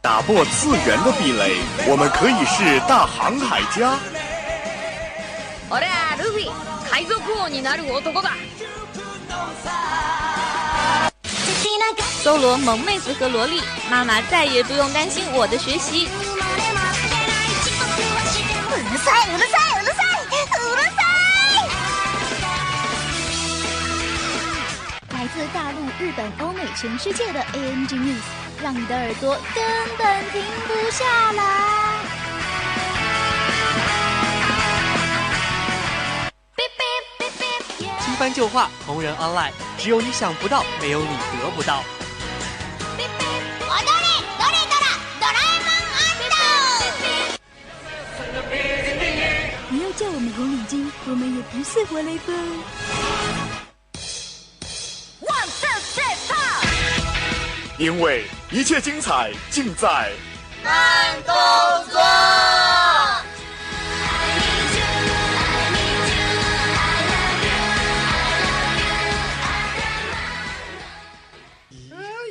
打破次元的壁垒，我们可以是大航海家。俺はルフィ海賊王になる男だ搜罗萌妹子和萝莉，妈妈再也不用担心我的学习。うるさいうるさいうるさいうるさい！来自大陆、日本、欧美、 全世界的 ANG News，让你的耳朵根本停不下来。新番旧话，同人 online，只有你想不到，没有你得不到。你要叫我们红领巾，我们也不是活雷锋。因为一切精彩尽在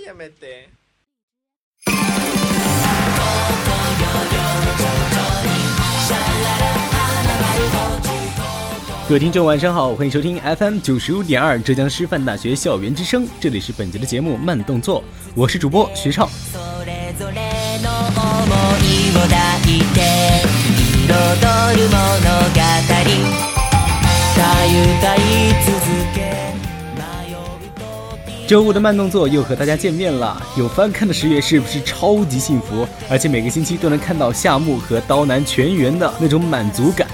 やめて。 各位听众，晚上好，欢迎收听 FM 九十五点二浙江师范大学校园之声，这里是本节的节目慢动作，我是主播徐畅。それぞれの想いを抱いて彩る物語たゆたい続け迷う周五的慢动作又和大家见面了，有翻看的十月是不是超级幸福？而且每个星期都能看到夏目和刀男全员的那种满足感。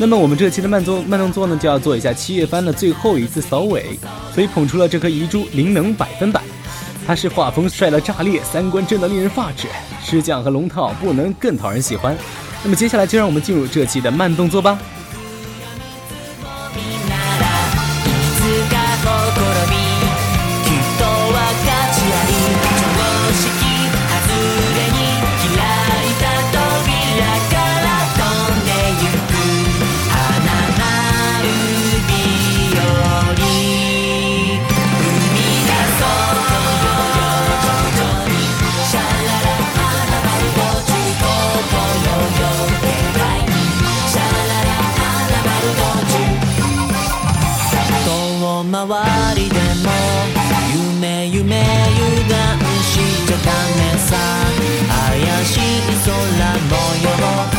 那么我们这期的慢动慢动作呢，就要做一下七月番的最后一次扫尾，所以捧出了这颗遗珠灵能百分百。他是画风帅到炸裂，三观真的令人发指，师匠和龙套不能更讨人喜欢。那么接下来就让我们进入这期的慢动作吧。ダメさ。怪しい空模様。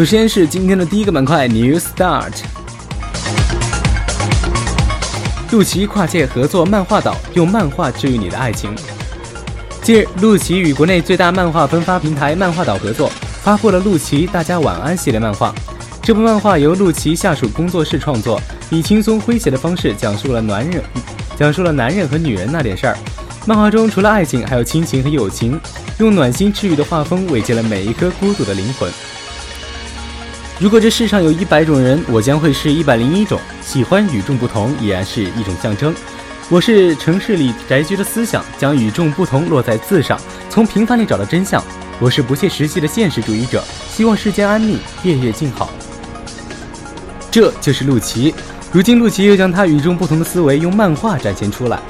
首先是今天的第一个板块 New Start。陆琪跨界合作漫画岛，用漫画治愈你的爱情。近日，陆琪与国内最大漫画分发平台漫画岛合作，发布了《陆琪大家晚安》系列漫画。这部漫画由陆琪下属工作室创作，以轻松诙谐的方式讲述了男人，讲述了男人和女人那点事儿。漫画中除了爱情，还有亲情和友情，用暖心治愈的画风慰藉了每一颗孤独的灵魂。如果这世上有一百种人，我将会是一百零一种。喜欢与众不同，已然是一种象征。我是城市里宅居的思想，将与众不同落在字上，从平凡里找到真相。我是不切实际的现实主义者，希望世间安宁，夜夜静好。这就是陆琪。如今，陆琪又将他与众不同的思维用漫画展现出来。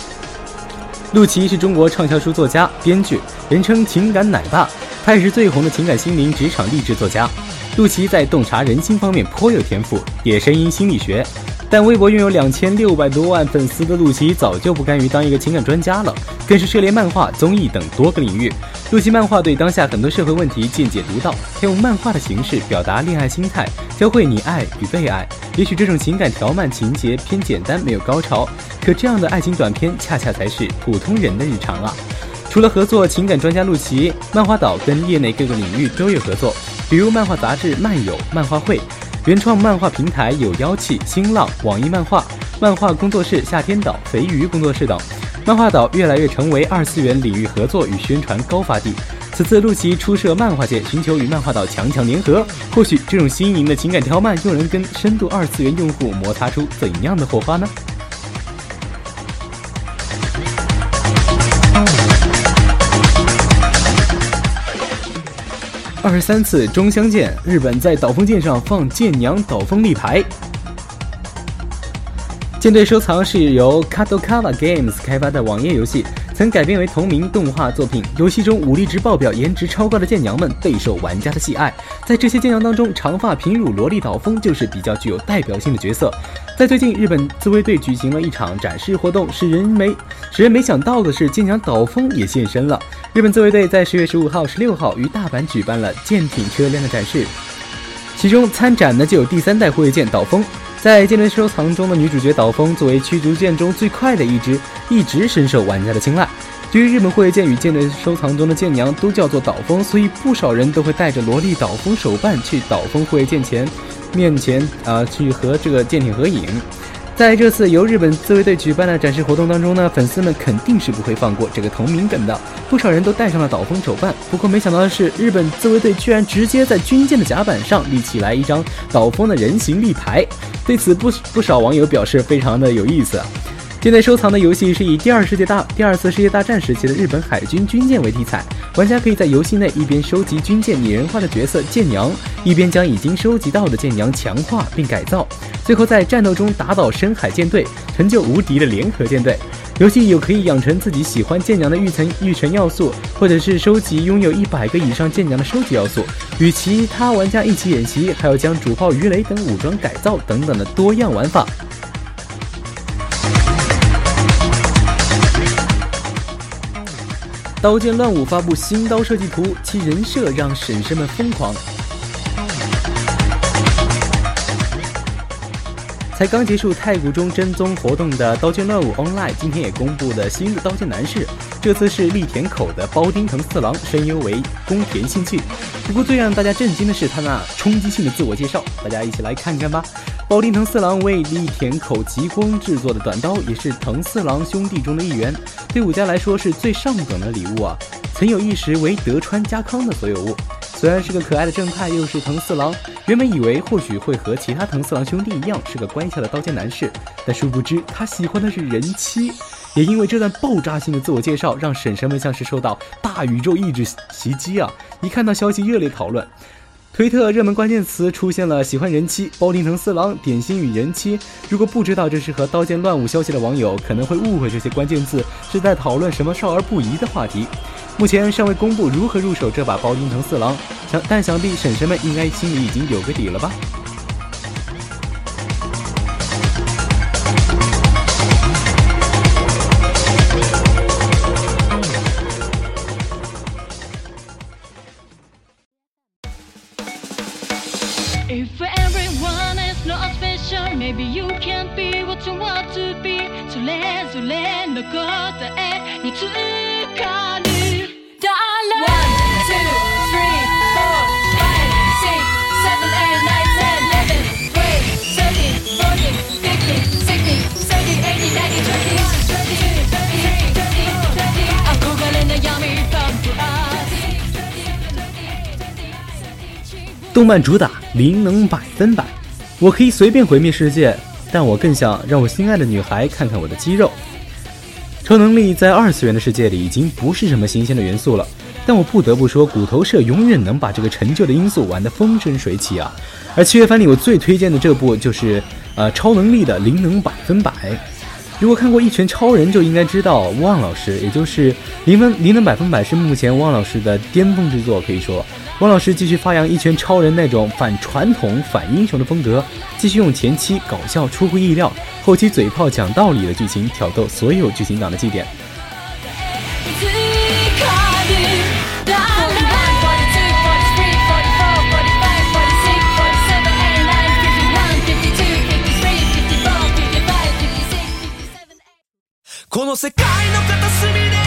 陆琪是中国畅销书作家、编剧，人称“情感奶爸”，他也是最红的情感心灵职场励志作家。陆琪在洞察人心方面颇有天赋，也深谙心理学。但微博拥有两千六百多万粉丝的陆琪早就不甘于当一个情感专家了，更是涉猎漫画、综艺等多个领域。陆琪漫画对当下很多社会问题见解独到，他用漫画的形式表达恋爱心态，教会你爱与被爱。也许这种情感条漫情节偏简单，没有高潮，可这样的爱情短片恰恰才是普通人的日常啊！除了合作情感专家陆琪，漫画岛跟业内各个领域都有合作。比如漫画杂志漫友、漫画会，原创漫画平台有妖气、新浪、网易漫画、漫画工作室夏天岛、肥鱼工作室等。漫画岛越来越成为二次元领域合作与宣传高发地。此次陆琪出涉漫画界，寻求与漫画岛强强联合，或许这种新颖的情感条漫又能跟深度二次元用户摩擦出怎样的火花呢？二十三次中相见，日本在岛风舰上放舰娘岛风立牌。舰队收藏是由 Kadokawa Games 开发的网页游戏，曾改编为同名动画作品。游戏中武力值爆表、颜值超高的剑娘们备受玩家的喜爱。在这些剑娘当中，长发平乳萝莉岛风就是比较具有代表性的角色。在最近，日本自卫队举行了一场展示活动，使人没使人没想到的是，舰娘岛风也现身了。日本自卫队在十月十五号、十六号于大阪举办了舰艇车辆的展示，其中参展的就有第三代护卫舰岛风。在舰队收藏中的女主角岛风，作为驱逐舰中最快的一只，一直深受玩家的青睐。由于日本护卫舰与舰队收藏中的舰娘都叫做岛风，所以不少人都会带着萝莉岛风手办去岛风护卫舰前。面前啊，去和这个舰艇合影。在这次由日本自卫队举办的展示活动当中呢，粉丝们肯定是不会放过这个同名梗的，不少人都带上了岛风手办。不过没想到的是，日本自卫队居然直接在军舰的甲板上立起来一张岛风的人形立牌，对此不不少网友表示非常的有意思。现在收藏的游戏是以第二世界大第二次世界大战时期的日本海军军舰为题材，玩家可以在游戏内一边收集军舰拟人化的角色舰娘，一边将已经收集到的舰娘强化并改造，最后在战斗中打倒深海舰队，成就无敌的联合舰队。游戏有可以养成自己喜欢舰娘的育成育成要素，或者是收集拥有一百个以上舰娘的收集要素，与其他玩家一起演习，还有将主炮鱼雷等武装改造等等的多样玩法。刀剑乱舞发布新刀设计图，其人设让婶婶们疯狂。才刚结束太古中真宗活动的《刀剑乱舞 Online》，今天也公布了新的刀剑男士，这次是立田口的包丁藤四郎，声优为宫田信纪。不过最让大家震惊的是他那冲击性的自我介绍，大家一起来看看吧。保定藤四郎为立田口极光制作的短刀，也是藤四郎兄弟中的一员，对武家来说是最上等的礼物啊！曾有一时为德川家康的所有物。虽然是个可爱的正太，又是藤四郎，原本以为或许会和其他藤四郎兄弟一样是个乖巧的刀剑男士，但殊不知他喜欢的是人妻。也因为这段爆炸性的自我介绍，让婶婶们像是受到大宇宙意志袭击啊！一看到消息，热烈讨论。推特热门关键词出现了喜欢人妻、包丁藤四郎、点心与人妻。如果不知道这是和刀剑乱舞消息的网友，可能会误会这些关键字是在讨论什么少儿不宜的话题。目前尚未公布如何入手这把包丁藤四郎，想但想必婶婶们应该心里已经有个底了吧。i'm the coldest color one 但我更想让我心爱的女孩看看我的肌肉。超能力在二次元的世界里已经不是什么新鲜的元素了，但我不得不说，骨头社永远能把这个陈旧的因素玩得风生水起啊！而七月番里我最推荐的这部就是呃超能力的灵能百分百。如果看过《一拳超人》，就应该知道汪老师，也就是灵能灵能百分百是目前汪老师的巅峰之作，可以说。汪老师继续发扬一拳超人那种反传统、反英雄的风格，继续用前期搞笑出乎意料，后期嘴炮讲道理的剧情挑逗所有剧情党的祭点。この世界の片隅で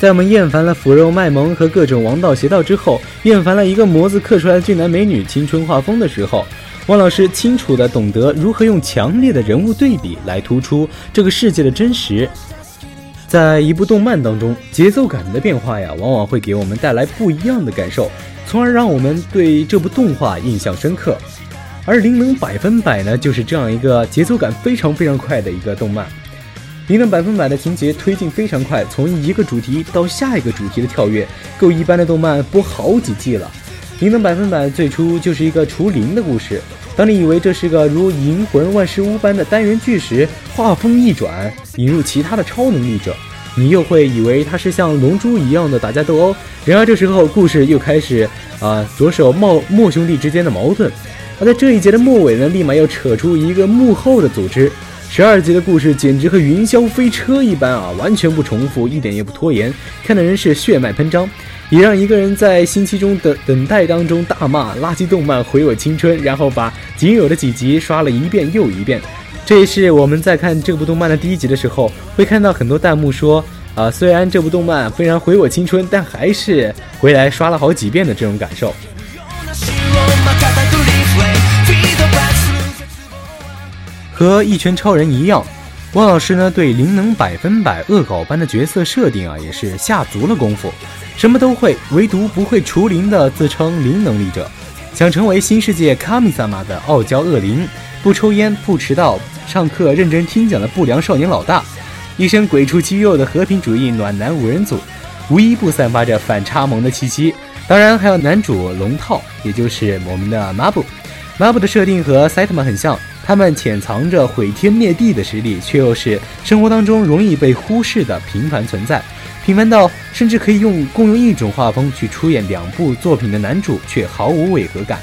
在我们厌烦了腐肉卖萌和各种王道邪道之后，厌烦了一个模子刻出来的俊男美女、青春画风的时候，汪老师清楚地懂得如何用强烈的人物对比来突出这个世界的真实。在一部动漫当中，节奏感的变化呀，往往会给我们带来不一样的感受，从而让我们对这部动画印象深刻。而《灵能百分百》呢，就是这样一个节奏感非常非常快的一个动漫。《灵能百分百》的情节推进非常快，从一个主题到下一个主题的跳跃，够一般的动漫播好几季了。《灵能百分百》最初就是一个除灵的故事。当你以为这是个如《银魂》《万事屋》般的单元剧时，画风一转，引入其他的超能力者，你又会以为它是像《龙珠》一样的打架斗殴。然而这时候故事又开始啊，着手莫莫兄弟之间的矛盾。而在这一节的末尾呢，立马又扯出一个幕后的组织。十二集的故事简直和云霄飞车一般啊，完全不重复，一点也不拖延，看的人是血脉喷张，也让一个人在星期中的等待当中大骂垃圾动漫毁我青春，然后把仅有的几集刷了一遍又一遍。这也是我们在看这部动漫的第一集的时候，会看到很多弹幕说啊，虽然这部动漫非常毁我青春，但还是回来刷了好几遍的这种感受。和一拳超人一样，汪老师呢对灵能百分百恶搞般的角色设定啊，也是下足了功夫，什么都会，唯独不会除灵的自称灵能力者，想成为新世界卡米萨玛的傲娇恶灵，不抽烟不迟到，上课认真听讲的不良少年老大，一身鬼畜肌肉的和平主义暖男五人组，无一不散发着反差萌的气息。当然还有男主龙套，也就是我们的马布。马布的设定和赛特曼很像。他们潜藏着毁天灭地的实力，却又是生活当中容易被忽视的平凡存在，平凡到甚至可以用共用一种画风去出演两部作品的男主，却毫无违和感。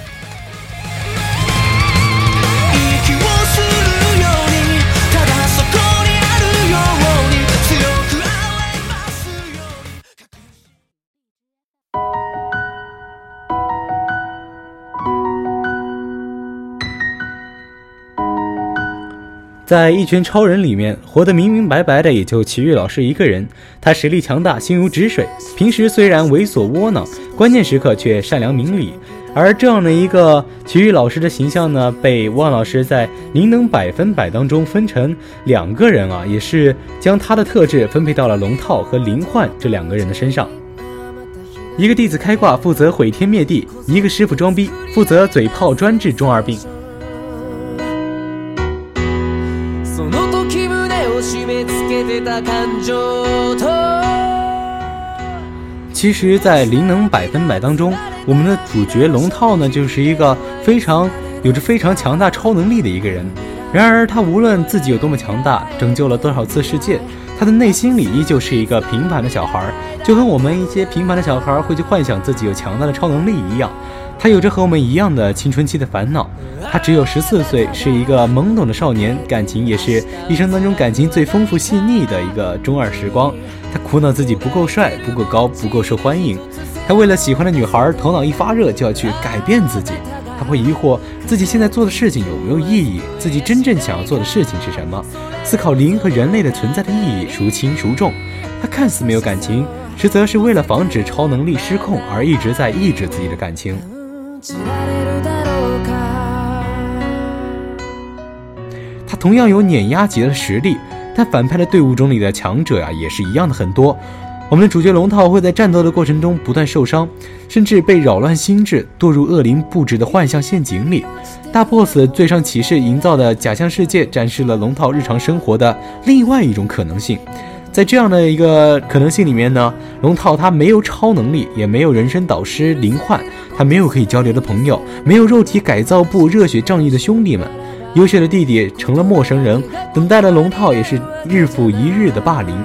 在一群超人里面，活得明明白白的也就奇遇老师一个人。他实力强大，心如止水。平时虽然猥琐窝囊，关键时刻却善良明理。而这样的一个奇遇老师的形象呢，被汪老师在灵能百分百当中分成两个人啊，也是将他的特质分配到了龙套和灵幻这两个人的身上。一个弟子开挂，负责毁天灭地；一个师傅装逼，负责嘴炮专治中二病。其实，在灵能百分百当中，我们的主角龙套呢，就是一个非常有着非常强大超能力的一个人。然而，他无论自己有多么强大，拯救了多少次世界，他的内心里依旧是一个平凡的小孩，就跟我们一些平凡的小孩会去幻想自己有强大的超能力一样。他有着和我们一样的青春期的烦恼。他只有十四岁，是一个懵懂的少年，感情也是一生当中感情最丰富细腻的一个中二时光。他苦恼自己不够帅、不够高、不够受欢迎。他为了喜欢的女孩，头脑一发热就要去改变自己。他会疑惑自己现在做的事情有没有意义，自己真正想要做的事情是什么？思考灵和人类的存在的意义，孰轻孰重？他看似没有感情，实则是为了防止超能力失控而一直在抑制自己的感情。他同样有碾压级的实力，但反派的队伍中里的强者呀，也是一样的很多。我们的主角龙套会在战斗的过程中不断受伤，甚至被扰乱心智，堕入恶灵布置的幻象陷阱里。大 boss 最上骑士营造的假象世界，展示了龙套日常生活的另外一种可能性。在这样的一个可能性里面呢，龙套他没有超能力，也没有人生导师林焕，他没有可以交流的朋友，没有肉体改造部热血仗义的兄弟们。优秀的弟弟成了陌生人，等待的龙套也是日复一日的霸凌。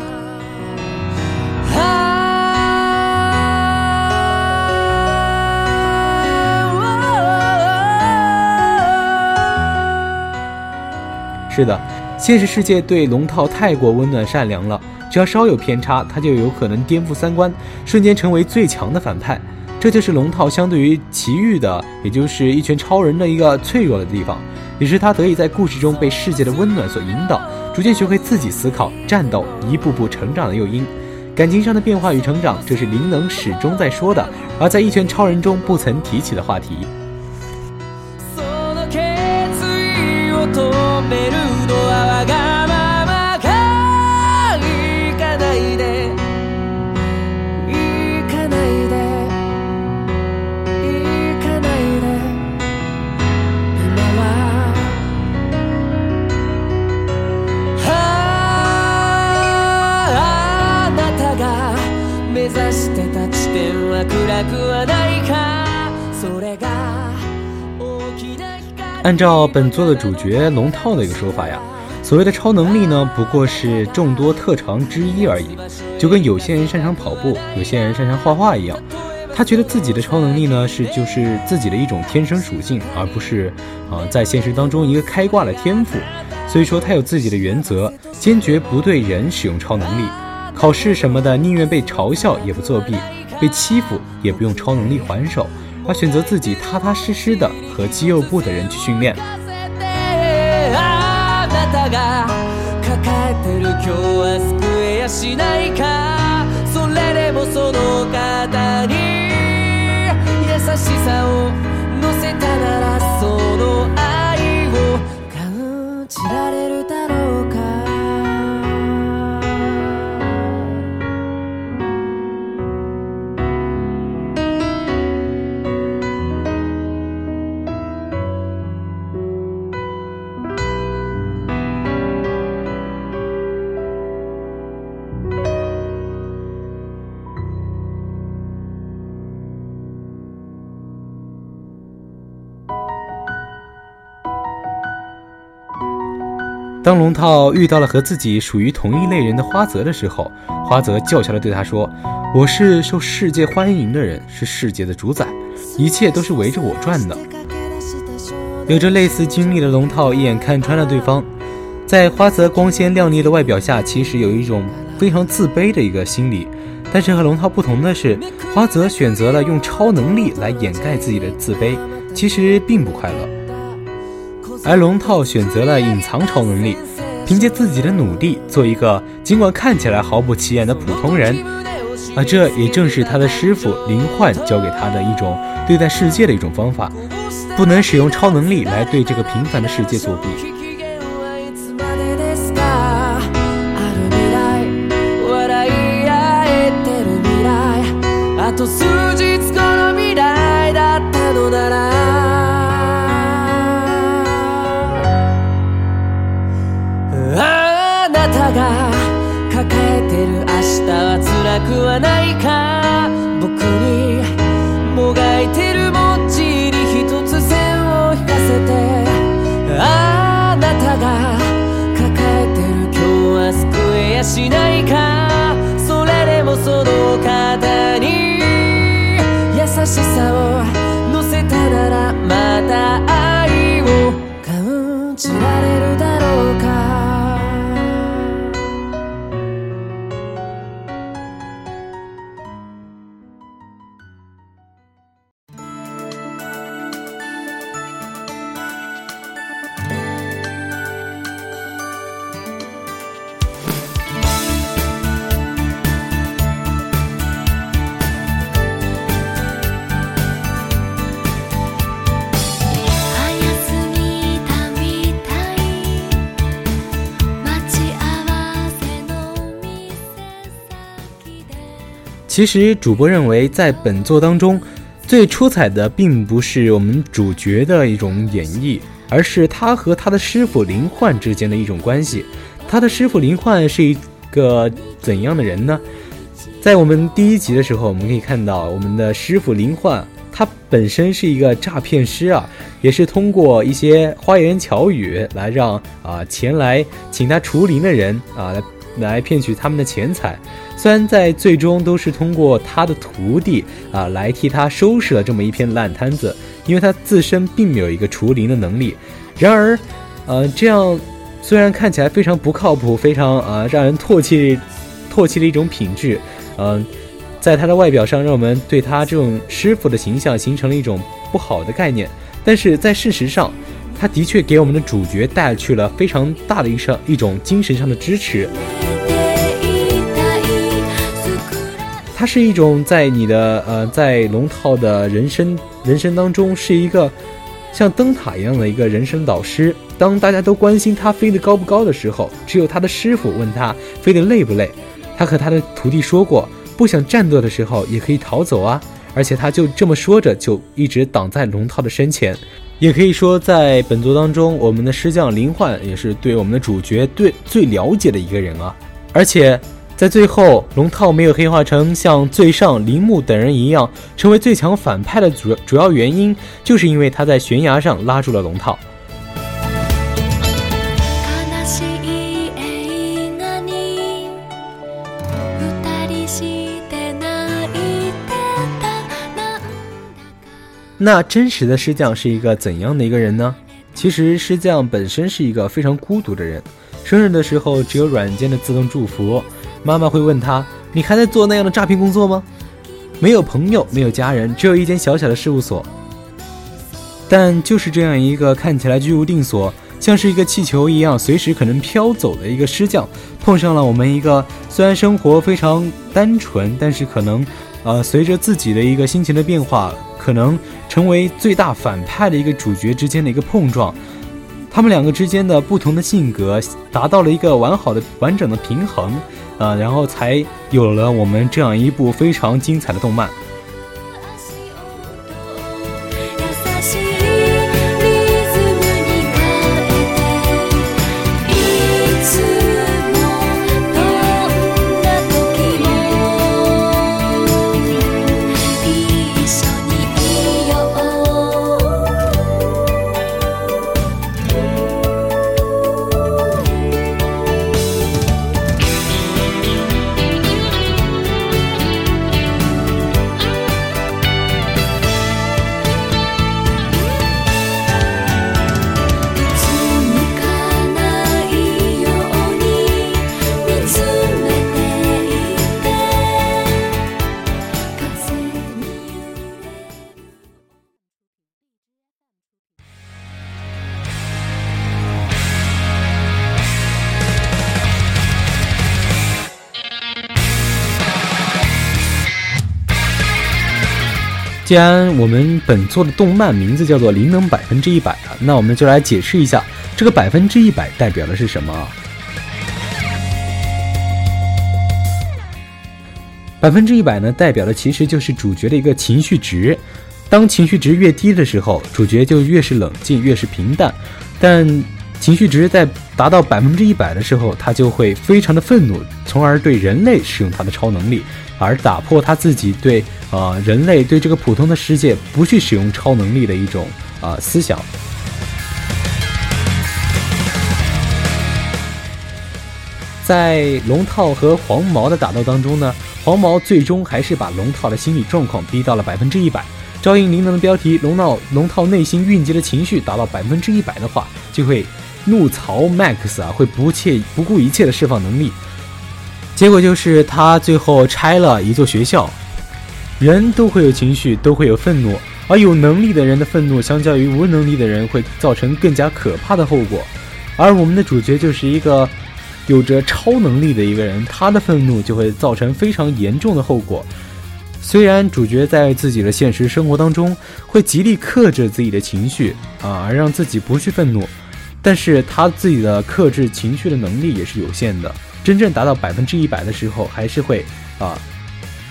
是的，现实世界对龙套太过温暖善良了，只要稍有偏差，他就有可能颠覆三观，瞬间成为最强的反派。这就是龙套相对于奇遇的，也就是一拳超人的一个脆弱的地方，也是他得以在故事中被世界的温暖所引导，逐渐学会自己思考、战斗，一步步成长的诱因。感情上的变化与成长，这是灵能始终在说的，而在一拳超人中不曾提起的话题。その指してた地点は暗くはないかそれが大きな光按照本作的主角龙套的一个说法呀，所谓的超能力呢，不过是众多特长之一而已，就跟有些人擅长跑步，有些人擅长画画一样。他觉得自己的超能力呢，是就是自己的一种天生属性，而不是啊、在现实当中一个开挂的天赋。所以说他有自己的原则，坚决不对人使用超能力。 考试什么的，宁愿被嘲笑也不作弊，被欺负也不用超能力还手，而选择自己踏踏实实的和肌肉部的人去训练。龙套遇到了和自己属于同一类人的花泽的时候，花泽叫嚣地对他说：“我是受世界欢迎的人，是世界的主宰，一切都是围着我转的。”有着类似经历的龙套一眼看穿了对方，在花泽光鲜亮丽的外表下，其实有一种非常自卑的一个心理。但是和龙套不同的是，花泽选择了用超能力来掩盖自己的自卑，其实并不快乐。而龙套选择了隐藏超能力，凭借自己的努力做一个尽管看起来毫不起眼的普通人，而这也正是他的师傅林焕教给他的一种对待世界的一种方法，不能使用超能力来对这个平凡的世界作弊。しないか其实主播认为，在本作当中，最出彩的并不是我们主角的一种演绎，而是他和他的师傅林焕之间的一种关系。他的师傅林焕是一个怎样的人呢？在我们第一集的时候，我们可以看到我们的师傅林焕，他本身是一个诈骗师啊，也是通过一些花言巧语来让啊前来请他除灵的人啊来来骗取他们的钱财。虽然在最终都是通过他的徒弟啊来替他收拾了这么一片烂摊子，因为他自身并没有一个除灵的能力。然而，呃，这样虽然看起来非常不靠谱，非常啊让人唾弃唾弃的一种品质，嗯、在他的外表上让我们对他这种师傅的形象形成了一种不好的概念。但是在事实上，他的确给我们的主角带去了非常大的一上一种精神上的支持。它是一种在你的呃，在龙套的人生人生当中是一个像灯塔一样的一个人生导师。当大家都关心他飞得高不高的时候，只有他的师傅问他飞得累不累。他和他的徒弟说过，不想战斗的时候也可以逃走啊。而且他就这么说着，就一直挡在龙套的身前。也可以说，在本作当中，我们的师将林焕也是对我们的主角对最了解的一个人啊。而且在最后，龙套没有黑化成像最上铃木等人一样成为最强反派的主主要原因，就是因为他在悬崖上拉住了龙套。悲しい映画に二人して泣いてたなん那真实的师匠是一个怎样的一个人呢？其实师匠本身是一个非常孤独的人，生日的时候只有软件的自动祝福。 妈妈会问他：“你还在做那样的诈骗工作吗？”没有朋友，没有家人，只有一间小小的事务所。但就是这样一个看起来居无定所，像是一个气球一样随时可能飘走的一个师匠，碰上了我们一个虽然生活非常单纯，但是可能，呃，随着自己的一个心情的变化，可能成为最大反派的一个主角之间的一个碰撞。他们两个之间的不同的性格达到了一个完好的、完整的平衡，呃，然后才有了我们这样一部非常精彩的动漫。既然我们本作的动漫名字叫做“灵能百分之一百”啊，那我们就来解释一下这个百分之一百代表的是什么啊？百分之一百呢，代表的其实就是主角的一个情绪值。当情绪值越低的时候，主角就越是冷静，越是平淡；但情绪值在达到百分之一百的时候，他就会非常的愤怒，从而对人类使用他的超能力，而打破他自己对呃人类对这个普通的世界不去使用超能力的一种啊、呃思想。在龙套和黄毛的打斗当中呢，黄毛最终还是把龙套的心理状况逼到了百分之一百。照应灵能的标题，龙套龙套内心蕴积的情绪达到百分之一百的话，就会怒槽 MAX 啊，会不切不顾一切的释放能力。结果就是他最后拆了一座学校。人都会有情绪，都会有愤怒，而有能力的人的愤怒，相较于无能力的人，会造成更加可怕的后果。而我们的主角就是一个有着超能力的一个人，他的愤怒就会造成非常严重的后果。虽然主角在自己的现实生活当中会极力克制自己的情绪啊，而让自己不去愤怒，但是他自己的克制情绪的能力也是有限的。真正达到百分之一百的时候，还是会啊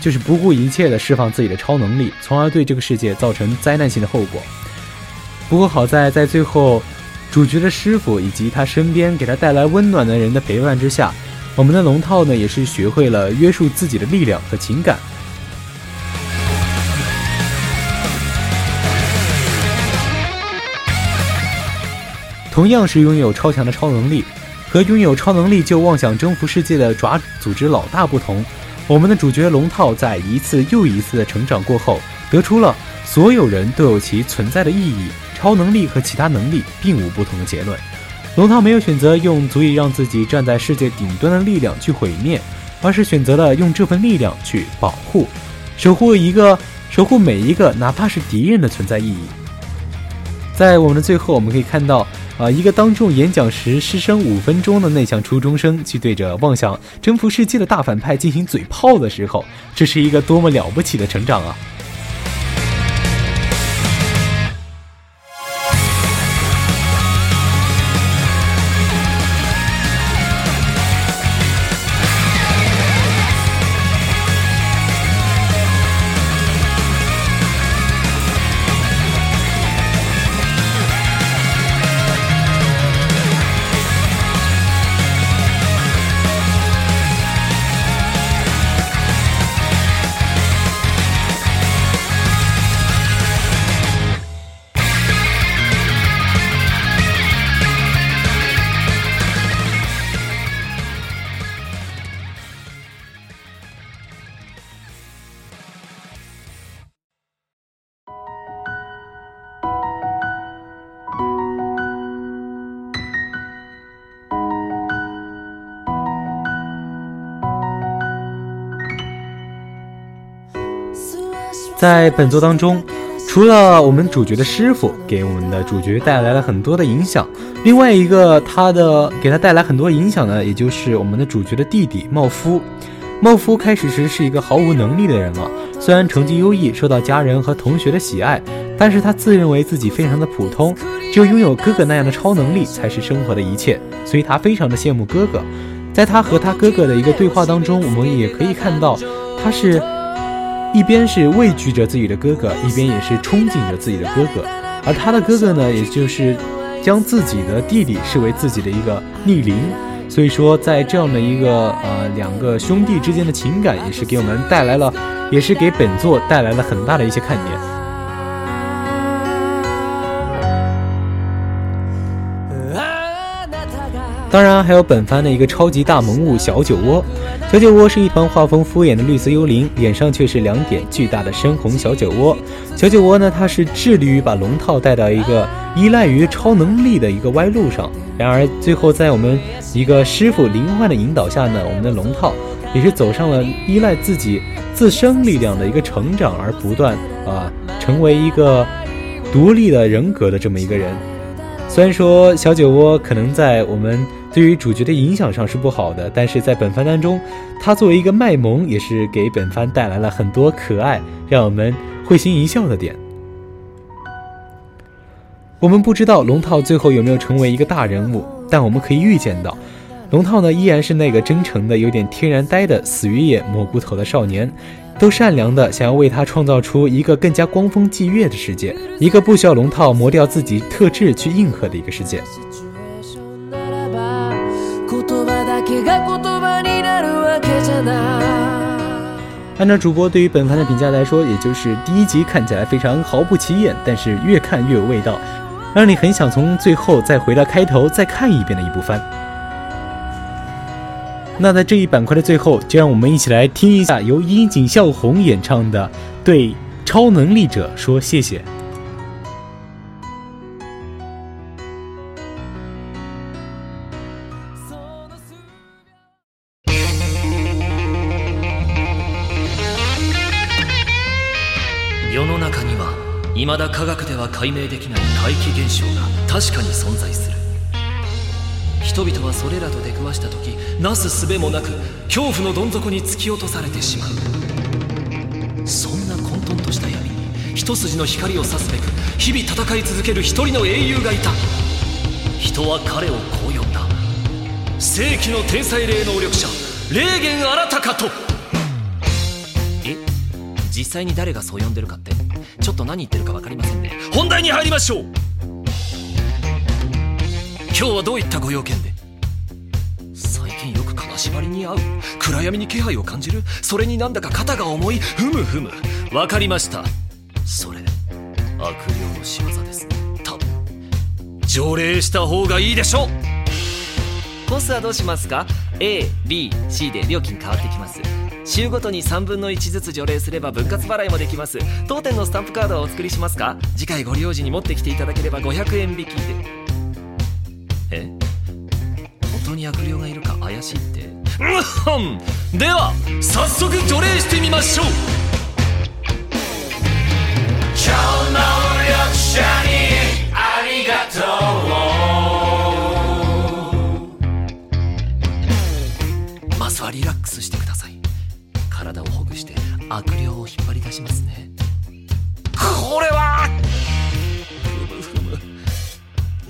就是不顾一切的释放自己的超能力，从而对这个世界造成灾难性的后果。不过好在在最后，主角的师傅以及他身边给他带来温暖的人的陪伴之下，我们的龙套呢也是学会了约束自己的力量和情感。同样是拥有超强的超能力，和拥有超能力就妄想征服世界的爪组织老大不同，我们的主角龙套在一次又一次的成长过后，得出了所有人都有其存在的意义，超能力和其他能力并无不同的结论。龙套没有选择用足以让自己站在世界顶端的力量去毁灭，而是选择了用这份力量去保护、守护一个、守护每一个哪怕是敌人的存在意义。在我们的最后，我们可以看到。啊！一个当众演讲时失声五分钟的内向初中生，去对着妄想征服世界的大反派进行嘴炮的时候，这是一个多么了不起的成长啊！在本作当中，除了我们主角的师傅给我们的主角带来了很多的影响，另外一个他的给他带来很多影响呢，也就是我们的主角的弟弟茂夫。茂夫开始时是一个毫无能力的人了，虽然成绩优异，受到家人和同学的喜爱，但是他自认为自己非常的普通，只有拥有哥哥那样的超能力才是生活的一切，所以他非常的羡慕哥哥。在他和他哥哥的一个对话当中，我们也可以看到他是。一边是畏惧着自己的哥哥，一边也是憧憬着自己的哥哥，而他的哥哥呢，也就是将自己的弟弟视为自己的一个逆鳞，所以说在这样的一个呃两个兄弟之间的情感，也是给我们带来了，也是给本作带来了很大的一些看点。当然，还有本番的一个超级大萌物小酒窝。小酒窝是一团画风敷衍的绿色幽灵，脸上却是两点巨大的深红小酒窝。小酒窝呢，它是致力于把龙套带到一个依赖于超能力的一个歪路上。然而，最后在我们一个师傅灵幻的引导下呢，我们的龙套也是走上了依赖自己自身力量的一个成长，而不断啊成为一个独立的人格的这么一个人。虽然说小酒窝可能在我们。对于主角的影响上是不好的，但是在本番当中，他作为一个卖萌，也是给本番带来了很多可爱，让我们会心一笑的点。我们不知道龙套最后有没有成为一个大人物，但我们可以预见到，龙套呢依然是那个真诚的、有点天然呆的死鱼眼蘑菇头的少年，都善良的想要为他创造出一个更加光风霁月的世界，一个不需要龙套磨掉自己特质去应和的一个世界。按照主播对于本番的评价来说，也就是第一集看起来非常毫不起眼，但是越看越有味道，让你很想从最后再回到开头再看一遍的一部番。那在这一板块的最后，就让我们一起来听一下由樱井孝宏演唱的《对超能力者说谢谢》。未だ科学では解明できない怪奇現象が確かに存在する。人々はそれらと出くわした時なすすべもなく恐怖のどん底に突き落とされてしまう。そんな混沌とした闇に一筋の光を差すべく日々戦い続ける一人の英雄がいた。人は彼をこう呼んだ。世紀の天才霊能力者霊源新たかと。え？実際に誰がそう呼んでるかって？ちょっと何言ってるか分かりませんね。本題に入りましょう。今日はどういったご用件で？最近よく金縛りに遭う。暗闇に気配を感じる。それになんだか肩が重い。ふむふむ。分かりました。それ悪霊の仕業です。多分条例した方がいいでしょう。コースはどうしますか？ABC で料金変わってきます。週ごとに3分の1ずつ除霊すれば分割払いもできます。当店のスタンプカードはお作りしますか？次回ご利用時に持ってきていただければ500円引きで。え？本当に悪霊がいるか怪しいって。うん！では早速除霊してみましょう。超能力者にありがとう。して悪霊を引っ張り出しますね。これは！ふむふむ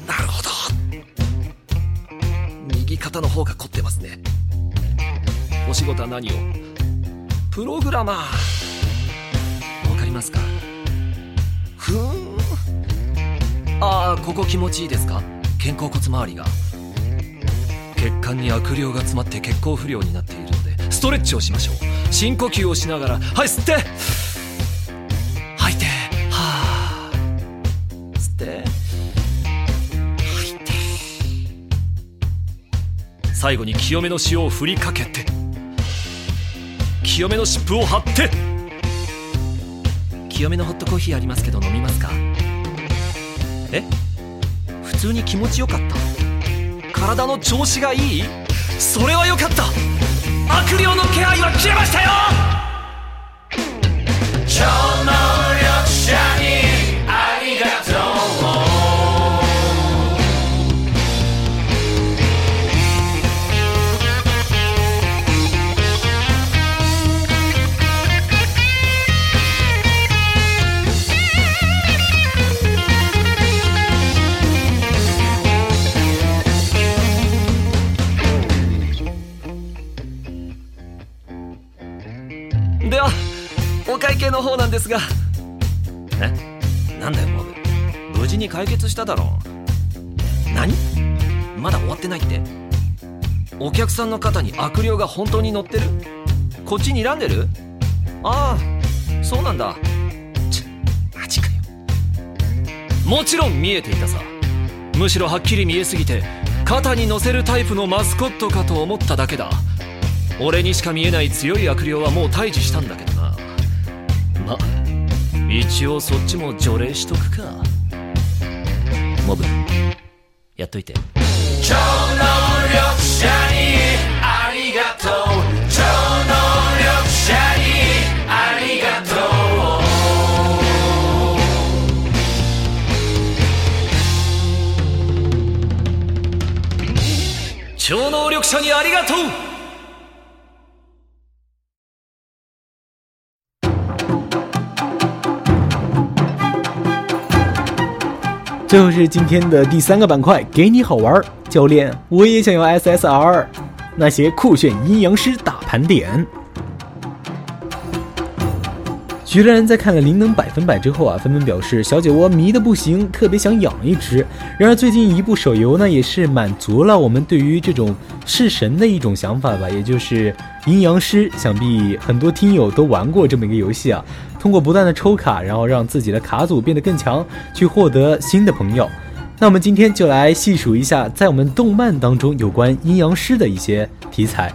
なるほど。右肩の方が凝ってますね。お仕事は何を？プログラマー。わかりますか？ふーん。ああここ気持ちいいですか？肩甲骨周りが。血管に悪霊が詰まって血行不良になっているのでストレッチをしましょう。深呼吸をしながらはい吸って。吐いて。はあ吸って。吐いて。最後に清めの塩を振りかけて。清めの湿布を貼って。清めのホットコーヒーありますけど飲みますか？え？普通に気持ちよかった。体の調子がいい？それはよかった。悪霊の気配は消えましたよ。の方なんですが。え？なんだよモブ。無事に解決しただろ。何？まだ終わってないって。お客さんの肩に悪霊が本当に乗ってる？こっちに睨んでる？ああそうなんだ。ちマジかよ。もちろん見えていたさ。むしろはっきり見えすぎて肩に乗せるタイプのマスコットかと思っただけだ。俺にしか見えない強い悪霊はもう退治したんだけどま一応そっちも除霊しとくか。モブやっといて。超能力者にありがとう超能力者にありがとう。超能力者にありがとう。最后是今天的第三个板块，给你好玩。教练，我也想要 SSR，那些酷炫阴阳师大盘点。许多人在看了灵能百分百之后啊，纷纷表示小酒窝迷的不行，特别想养一只。然而最近一部手游呢，也是满足了我们对于这种弑神的一种想法吧，也就是阴阳师。想必很多听友都玩过这么一个游戏啊，通过不断的抽卡，然后让自己的卡组变得更强，去获得新的朋友。那我们今天就来细数一下，在我们动漫当中有关阴阳师的一些题材。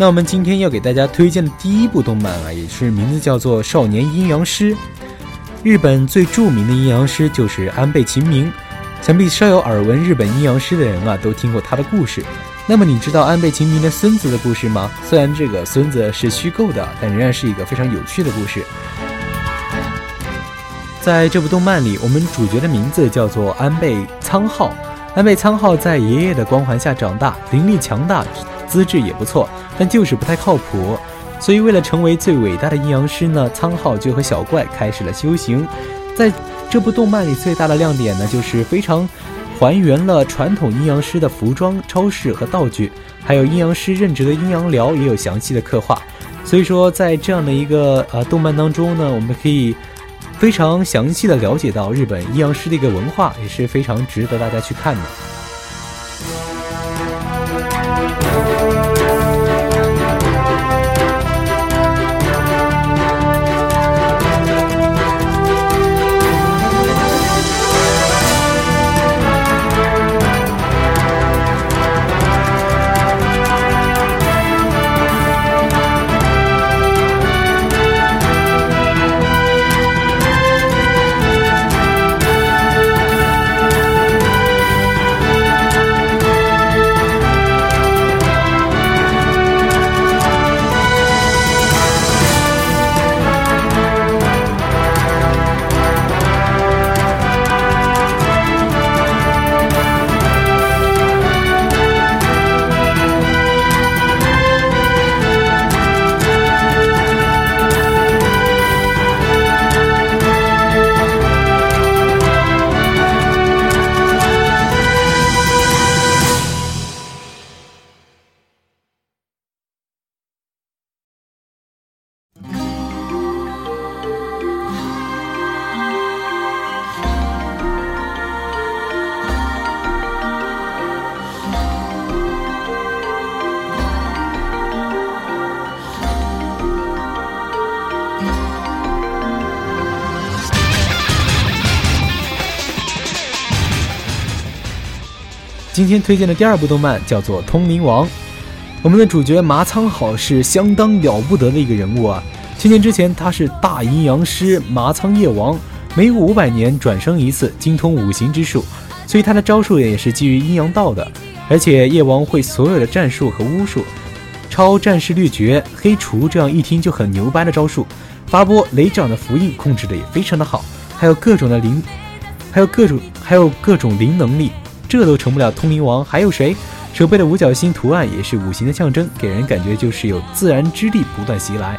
那我们今天要给大家推荐的第一部动漫啊，也是名字叫做《少年阴阳师》。日本最著名的阴阳师就是安倍晴明，想必稍有耳闻日本阴阳师的人啊，都听过他的故事。那么你知道安倍晴明的孙子的故事吗？虽然这个孙子是虚构的，但仍然是一个非常有趣的故事。在这部动漫里，我们主角的名字叫做安倍苍浩。安倍苍浩在爷爷的光环下长大，灵力强大，资质也不错，但就是不太靠谱。所以为了成为最伟大的阴阳师呢，苍浩就和小怪开始了修行。在这部动漫里，最大的亮点呢，就是非常还原了传统阴阳师的服装、超市和道具，还有阴阳师任职的阴阳寮也有详细的刻画。所以说，在这样的一个呃动漫当中呢，我们可以。非常详细的了解到日本阴阳师的一个文化，也是非常值得大家去看的。今天推荐的第二部动漫叫做《通灵王》，我们的主角麻仓好是相当了不得的一个人物啊！千年之前，他是大阴阳师麻仓夜王，每五百年转生一次，精通五行之术，所以他的招数也是基于阴阳道的。而且夜王会所有的战术和巫术，超战士掠绝、黑除，这样一听就很牛掰的招数，发波雷掌的符印控制的也非常的好，还有各种的灵，还有各种还有各种灵能力。这都成不了通灵王，还有谁？手背的五角星图案也是五行的象征，给人感觉就是有自然之力不断袭来。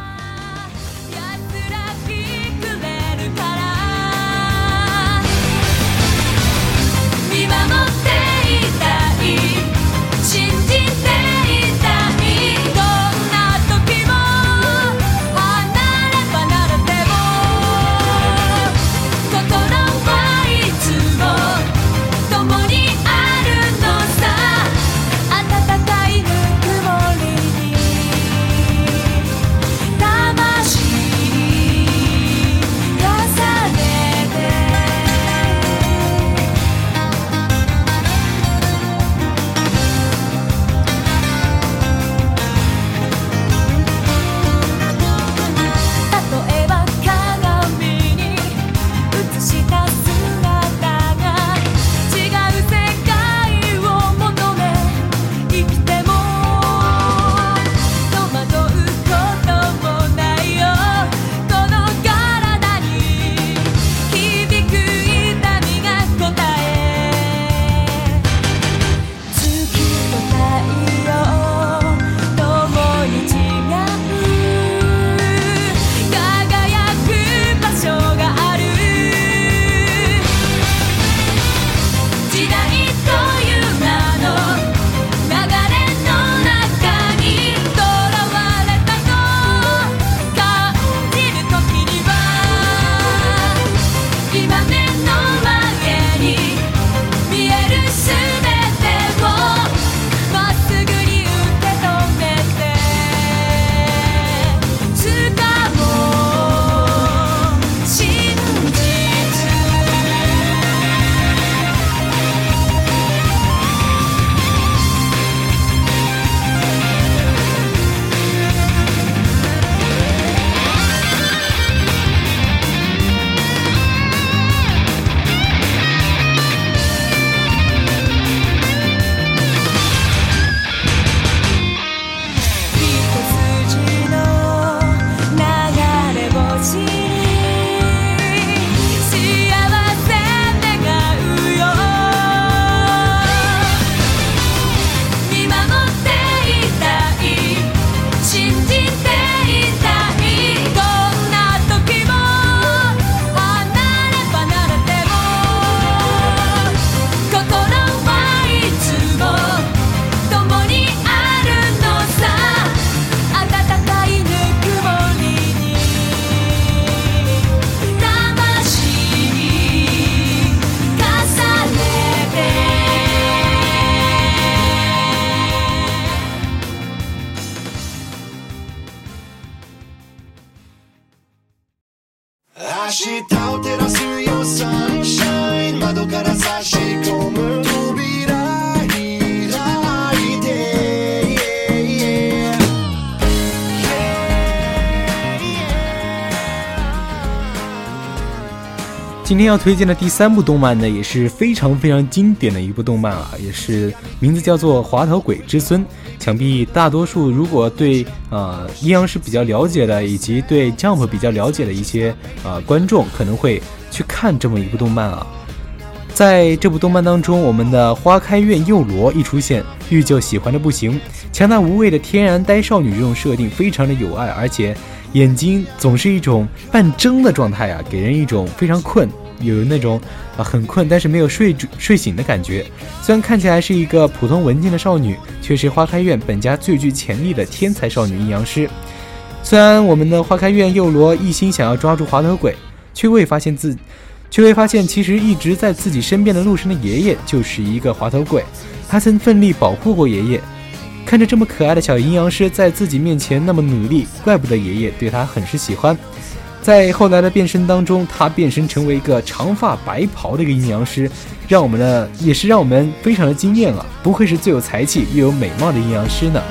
日今天要推荐的第三部动漫呢，也是非常非常经典的一部动漫啊，也是名字叫做《滑头鬼之孙》。想必大多数如果对呃阴阳师比较了解的，以及对 Jump 比较了解的一些呃观众，可能会去看这么一部动漫啊。在这部动漫当中，我们的花开院幼罗一出现，玉就喜欢的不行。强大无畏的天然呆少女这种设定非常的有爱，而且眼睛总是一种半睁的状态啊，给人一种非常困，有那种啊很困但是没有睡睡醒的感觉。虽然看起来是一个普通文静的少女，却是花开院本家最具潜力的天才少女阴阳师。虽然我们的花开院幼罗一心想要抓住滑头鬼，却未发现自。却未发现，其实一直在自己身边的陆生的爷爷就是一个滑头鬼。他曾奋力保护过爷爷，看着这么可爱的小阴阳师在自己面前那么努力，怪不得爷爷对他很是喜欢。在后来的变身当中，他变身成为一个长发白袍的一个阴阳师，让我们呢也是让我们非常的惊艳啊！不愧是最有才气又有美貌的阴阳师呢。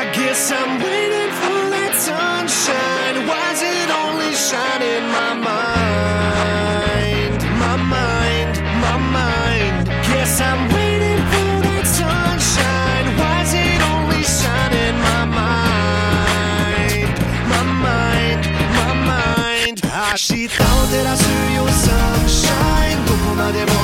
I guess I'm waiting for that sunshine. Why is it only shining my mind? My mind, my mind. Guess I'm waiting for that sunshine. Why is it only shining my mind? My mind, my mind. 明日を照らすよ sunshine どこまでも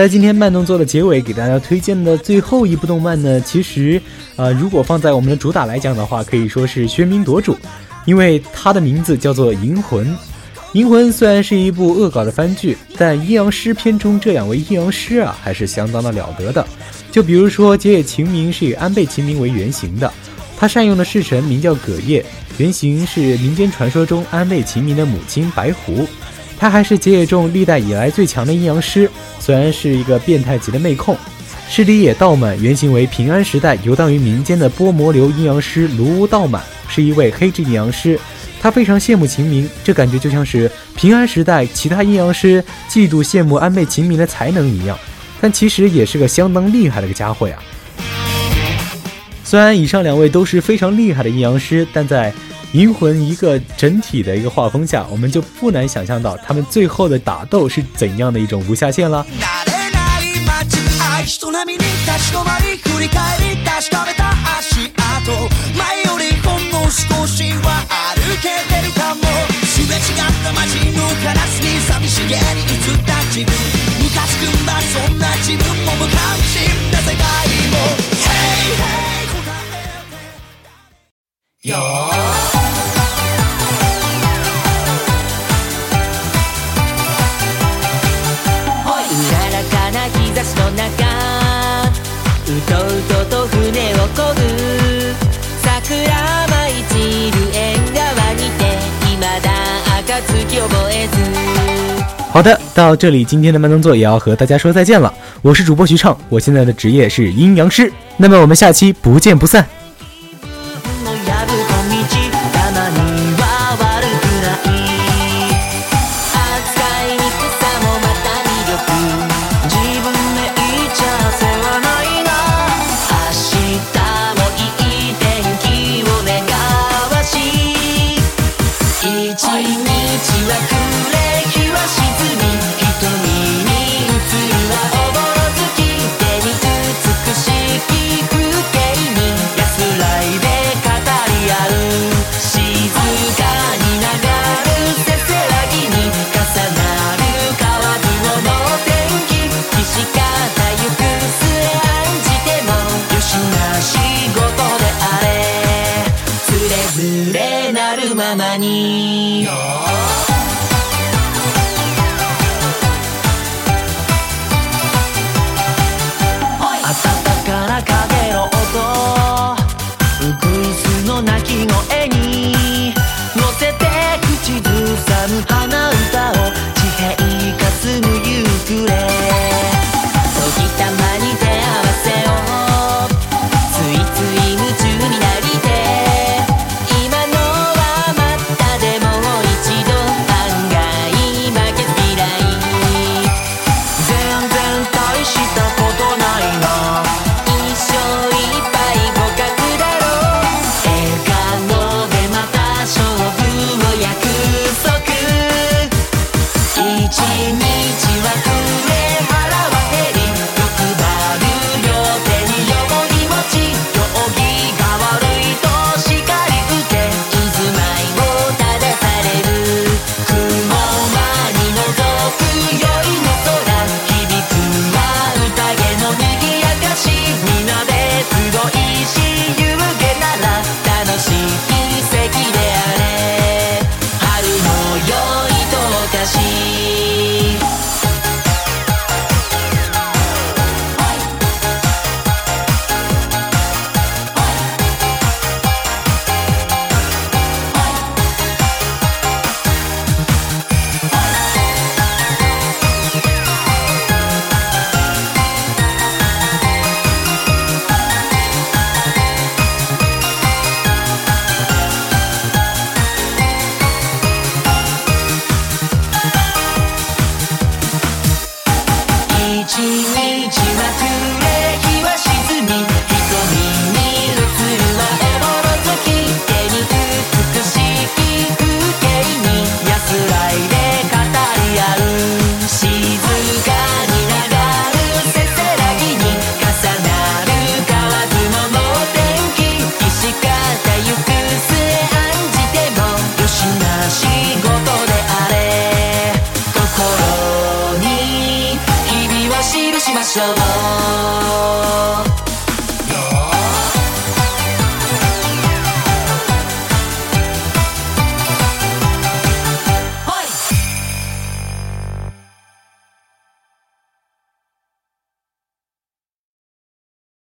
在今天慢动作的结尾，给大家推荐的最后一部动漫呢，其实，呃，如果放在我们的主打来讲的话，可以说是喧宾夺主，因为它的名字叫做《银魂》。《银魂》虽然是一部恶搞的番剧，但阴阳师篇中这两位阴阳师啊，还是相当的了得的。就比如说结野晴明是以安倍晴明为原型的，他善用的式神名叫葛叶，原型是民间传说中安倍晴明的母亲白狐。他还是结野众历代以来最强的阴阳师，虽然是一个变态级的妹控。是里野道满原型为平安时代游荡于民间的波魔流阴阳师卢屋道满，是一位黑质阴阳师。他非常羡慕秦明，这感觉就像是平安时代其他阴阳师嫉妒羡慕安倍秦明的才能一样，但其实也是个相当厉害的个家伙呀。虽然以上两位都是非常厉害的阴阳师，但在银魂一个整体的一个画风下，我们就不难想象到他们最后的打斗是怎样的一种无下限了。有。好的到这里今天的慢动作也要和大家说再见了。我是主播徐畅我现在的职业是阴阳师。那么我们下期不见不散。